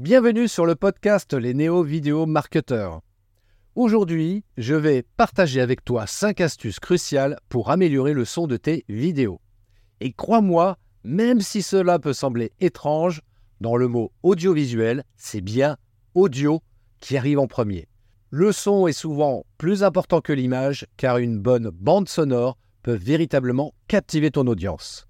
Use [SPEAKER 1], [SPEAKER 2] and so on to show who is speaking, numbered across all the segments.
[SPEAKER 1] Bienvenue sur le podcast Les Néo Vidéo Marketeurs. Aujourd'hui, je vais partager avec toi 5 astuces cruciales pour améliorer le son de tes vidéos. Et crois-moi, même si cela peut sembler étrange, dans le mot audiovisuel, c'est bien audio qui arrive en premier. Le son est souvent plus important que l'image car une bonne bande sonore peut véritablement captiver ton audience.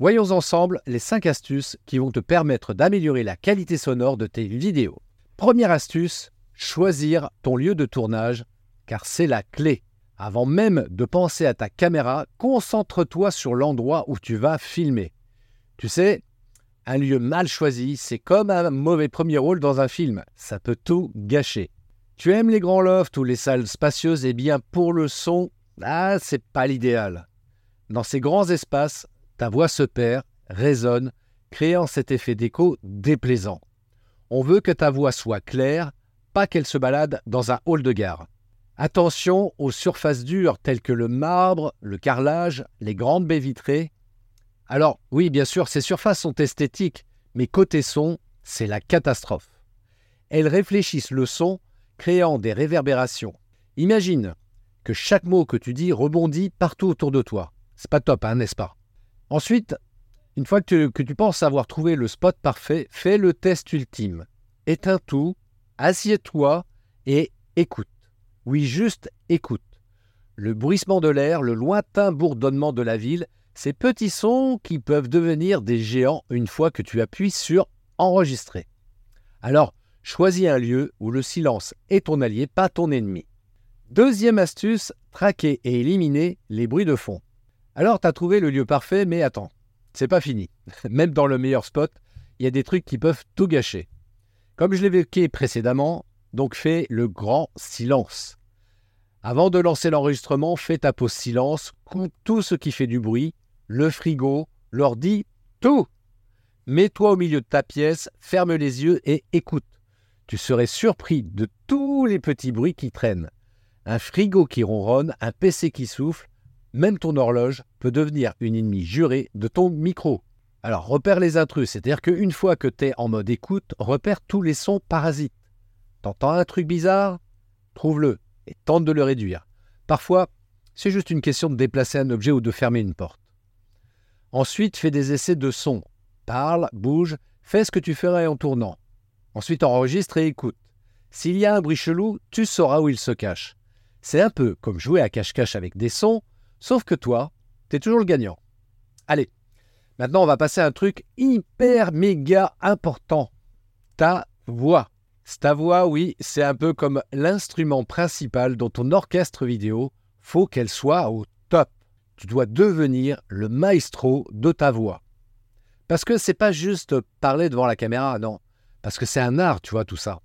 [SPEAKER 1] Voyons ensemble les 5 astuces qui vont te permettre d'améliorer la qualité sonore de tes vidéos. Première astuce, choisir ton lieu de tournage, car c'est la clé. Avant même de penser à ta caméra, concentre-toi sur l'endroit où tu vas filmer. Tu sais, un lieu mal choisi, c'est comme un mauvais premier rôle dans un film, ça peut tout gâcher. Tu aimes les grands lofts ou les salles spacieuses, eh bien pour le son, ah, c'est pas l'idéal. Dans ces grands espaces, ta voix se perd, résonne, créant cet effet d'écho déplaisant. On veut que ta voix soit claire, pas qu'elle se balade dans un hall de gare. Attention aux surfaces dures telles que le marbre, le carrelage, les grandes baies vitrées. Alors oui, bien sûr, ces surfaces sont esthétiques, mais côté son, c'est la catastrophe. Elles réfléchissent le son, créant des réverbérations. Imagine que chaque mot que tu dis rebondit partout autour de toi. C'est pas top, hein, n'est-ce pas? Ensuite, une fois que tu, penses avoir trouvé le spot parfait, fais le test ultime. Éteins tout, assieds-toi et écoute. Oui, juste écoute. Le bruissement de l'air, le lointain bourdonnement de la ville, ces petits sons qui peuvent devenir des géants une fois que tu appuies sur enregistrer. Alors, choisis un lieu où le silence est ton allié, pas ton ennemi. Deuxième astuce, traquer et éliminer les bruits de fond. Alors, tu trouvé le lieu parfait, mais attends, c'est pas fini. Même dans le meilleur spot, il y a des trucs qui peuvent tout gâcher. Comme je l'évoquais précédemment, donc fais le grand silence. Avant de lancer l'enregistrement, fais ta pause silence, coupe tout ce qui fait du bruit, le frigo, l'ordi, tout. Mets-toi au milieu de ta pièce, ferme les yeux et écoute. Tu serais surpris de tous les petits bruits qui traînent. Un frigo qui ronronne, un PC qui souffle, même ton horloge peut devenir une ennemie jurée de ton micro. Alors repère les intrus, c'est-à-dire qu'une fois que tu es en mode écoute, repère tous les sons parasites. T'entends un truc bizarre? Trouve-le et tente de le réduire. Parfois, c'est juste une question de déplacer un objet ou de fermer une porte. Ensuite, fais des essais de son. Parle, bouge, fais ce que tu ferais en tournant. Ensuite, enregistre et écoute. S'il y a un bruit chelou, tu sauras où il se cache. C'est un peu comme jouer à cache-cache avec des sons, Sauf que toi, t'es toujours le gagnant. Allez, maintenant on va passer à un truc hyper méga important. Ta voix. Ta voix, oui, c'est un peu comme l'instrument principal dans ton orchestre vidéo. Faut qu'elle soit au top. Tu dois devenir le maestro de ta voix. Parce que c'est pas juste parler devant la caméra, non. Parce que c'est un art, tu vois, tout ça.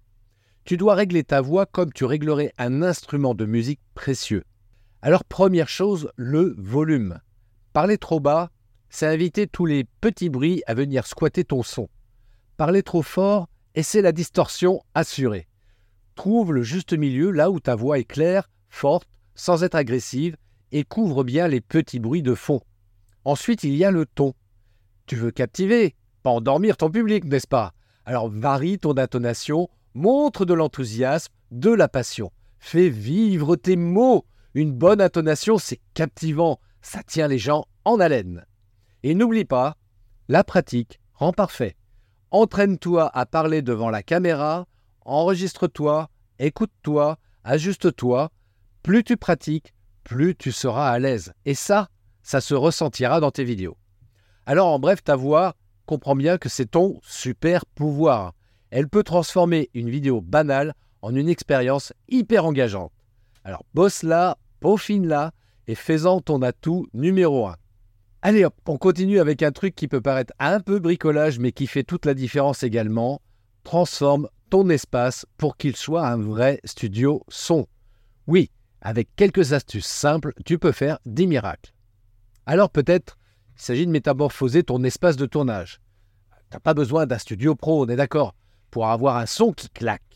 [SPEAKER 1] Tu dois régler ta voix comme tu réglerais un instrument de musique précieux. Alors première chose, le volume. Parler trop bas, c'est inviter tous les petits bruits à venir squatter ton son. Parler trop fort, et c'est la distorsion assurée. Trouve le juste milieu là où ta voix est claire, forte, sans être agressive, et couvre bien les petits bruits de fond. Ensuite, il y a le ton. Tu veux captiver, pas endormir ton public, n'est-ce pas? Alors varie ton intonation, montre de l'enthousiasme, de la passion. Fais vivre tes mots, une bonne intonation, c'est captivant, ça tient les gens en haleine. Et n'oublie pas, la pratique rend parfait. Entraîne-toi à parler devant la caméra, enregistre-toi, écoute-toi, ajuste-toi. Plus tu pratiques, plus tu seras à l'aise. Et ça, ça se ressentira dans tes vidéos. Alors en bref, ta voix, comprends bien que c'est ton super pouvoir. Elle peut transformer une vidéo banale en une expérience hyper engageante. Alors bosse là, peaufine-la et fais-en ton atout numéro 1. Allez on continue avec un truc qui peut paraître un peu bricolage mais qui fait toute la différence également. Transforme ton espace pour qu'il soit un vrai studio son. Oui, avec quelques astuces simples, tu peux faire des miracles. Alors peut-être il s'agit de métamorphoser ton espace de tournage. Tu n'as pas besoin d'un studio pro, on est d'accord, pour avoir un son qui claque.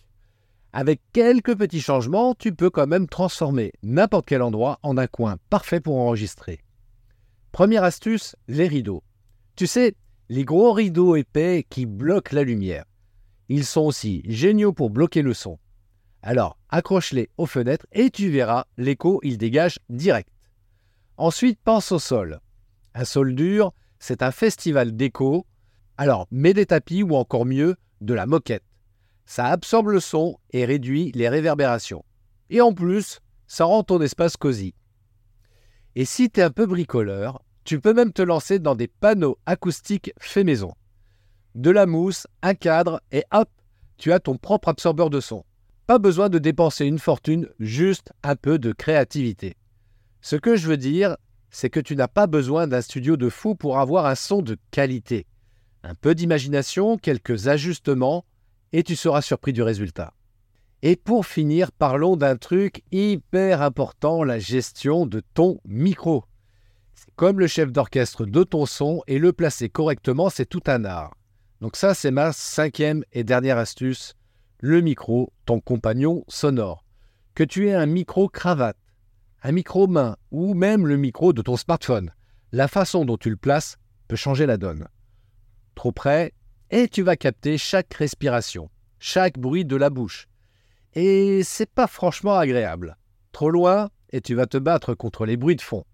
[SPEAKER 1] Avec quelques petits changements, tu peux quand même transformer n'importe quel endroit en un coin parfait pour enregistrer. Première astuce, les rideaux. Tu sais, les gros rideaux épais qui bloquent la lumière. Ils sont aussi géniaux pour bloquer le son. Alors, accroche-les aux fenêtres et tu verras, l'écho, il dégage direct. Ensuite, pense au sol. Un sol dur, c'est un festival d'écho. Alors, mets des tapis ou encore mieux, de la moquette. Ça absorbe le son et réduit les réverbérations. Et en plus, ça rend ton espace cosy. Et si tu es un peu bricoleur, tu peux même te lancer dans des panneaux acoustiques faits maison. De la mousse, un cadre et hop, tu as ton propre absorbeur de son. Pas besoin de dépenser une fortune, juste un peu de créativité. Ce que je veux dire, c'est que tu n'as pas besoin d'un studio de fou pour avoir un son de qualité. Un peu d'imagination, quelques ajustements, et tu seras surpris du résultat. Et pour finir, parlons d'un truc hyper important, la gestion de ton micro. Comme le chef d'orchestre de ton son, et le placer correctement, c'est tout un art. Donc ça, c'est ma cinquième et dernière astuce, le micro, ton compagnon sonore. Que tu aies un micro cravate, un micro main ou même le micro de ton smartphone, la façon dont tu le places peut changer la donne. Trop près, et tu vas capter chaque respiration, chaque bruit de la bouche. Et c'est pas franchement agréable. Trop loin, et tu vas te battre contre les bruits de fond.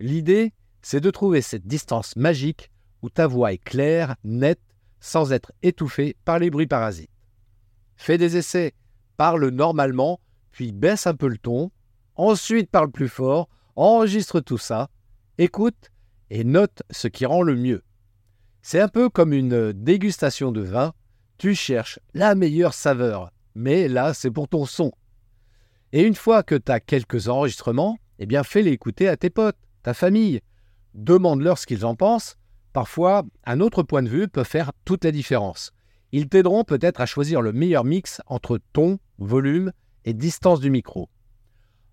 [SPEAKER 1] L'idée, c'est de trouver cette distance magique où ta voix est claire, nette, sans être étouffée par les bruits parasites. Fais des essais, parle normalement, puis baisse un peu le ton, ensuite parle plus fort, enregistre tout ça, écoute et note ce qui rend le mieux. C'est un peu comme une dégustation de vin. Tu cherches la meilleure saveur, mais là, c'est pour ton son. Et une fois que tu as quelques enregistrements, eh bien, fais-les écouter à tes potes, ta famille. Demande-leur ce qu'ils en pensent. Parfois, un autre point de vue peut faire toute la différence. Ils t'aideront peut-être à choisir le meilleur mix entre ton, volume et distance du micro.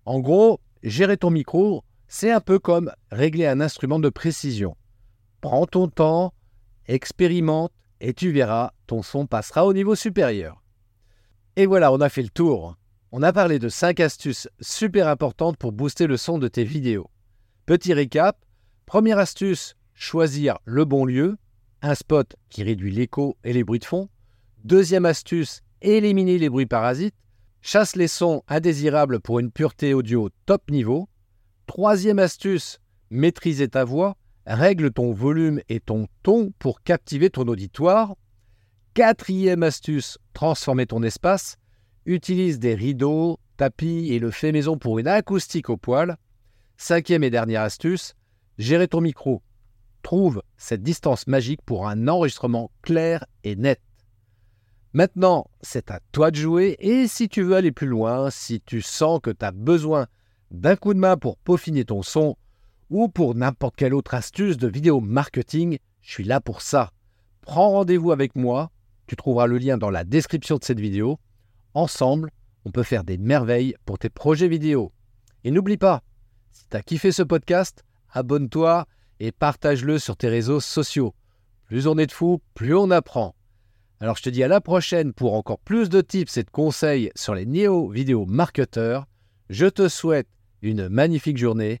[SPEAKER 1] En gros, gérer ton micro, c'est un peu comme régler un instrument de précision. Prends ton temps, expérimente et tu verras, ton son passera au niveau supérieur. Et voilà, on a fait le tour. On a parlé de 5 astuces super importantes pour booster le son de tes vidéos. Petit récap, première astuce, choisir le bon lieu, un spot qui réduit l'écho et les bruits de fond. Deuxième astuce, éliminer les bruits parasites, chasse les sons indésirables pour une pureté audio top niveau. Troisième astuce, maîtriser ta voix, Règle ton volume et ton ton pour captiver ton auditoire. Quatrième astuce, transformer ton espace. Utilise des rideaux, tapis et le fait maison pour une acoustique au poil. Cinquième et dernière astuce, gérer ton micro. Trouve cette distance magique pour un enregistrement clair et net. Maintenant, c'est à toi de jouer et si tu veux aller plus loin, si tu sens que tu as besoin d'un coup de main pour peaufiner ton son, ou pour n'importe quelle autre astuce de vidéo marketing, je suis là pour ça. Prends rendez-vous avec moi, tu trouveras le lien dans la description de cette vidéo. Ensemble, on peut faire des merveilles pour tes projets vidéo. Et n'oublie pas, si tu as kiffé ce podcast, abonne-toi et partage-le sur tes réseaux sociaux. Plus on est de fous, plus on apprend. Alors je te dis à la prochaine pour encore plus de tips et de conseils sur les néo-vidéo marketeurs. Je te souhaite une magnifique journée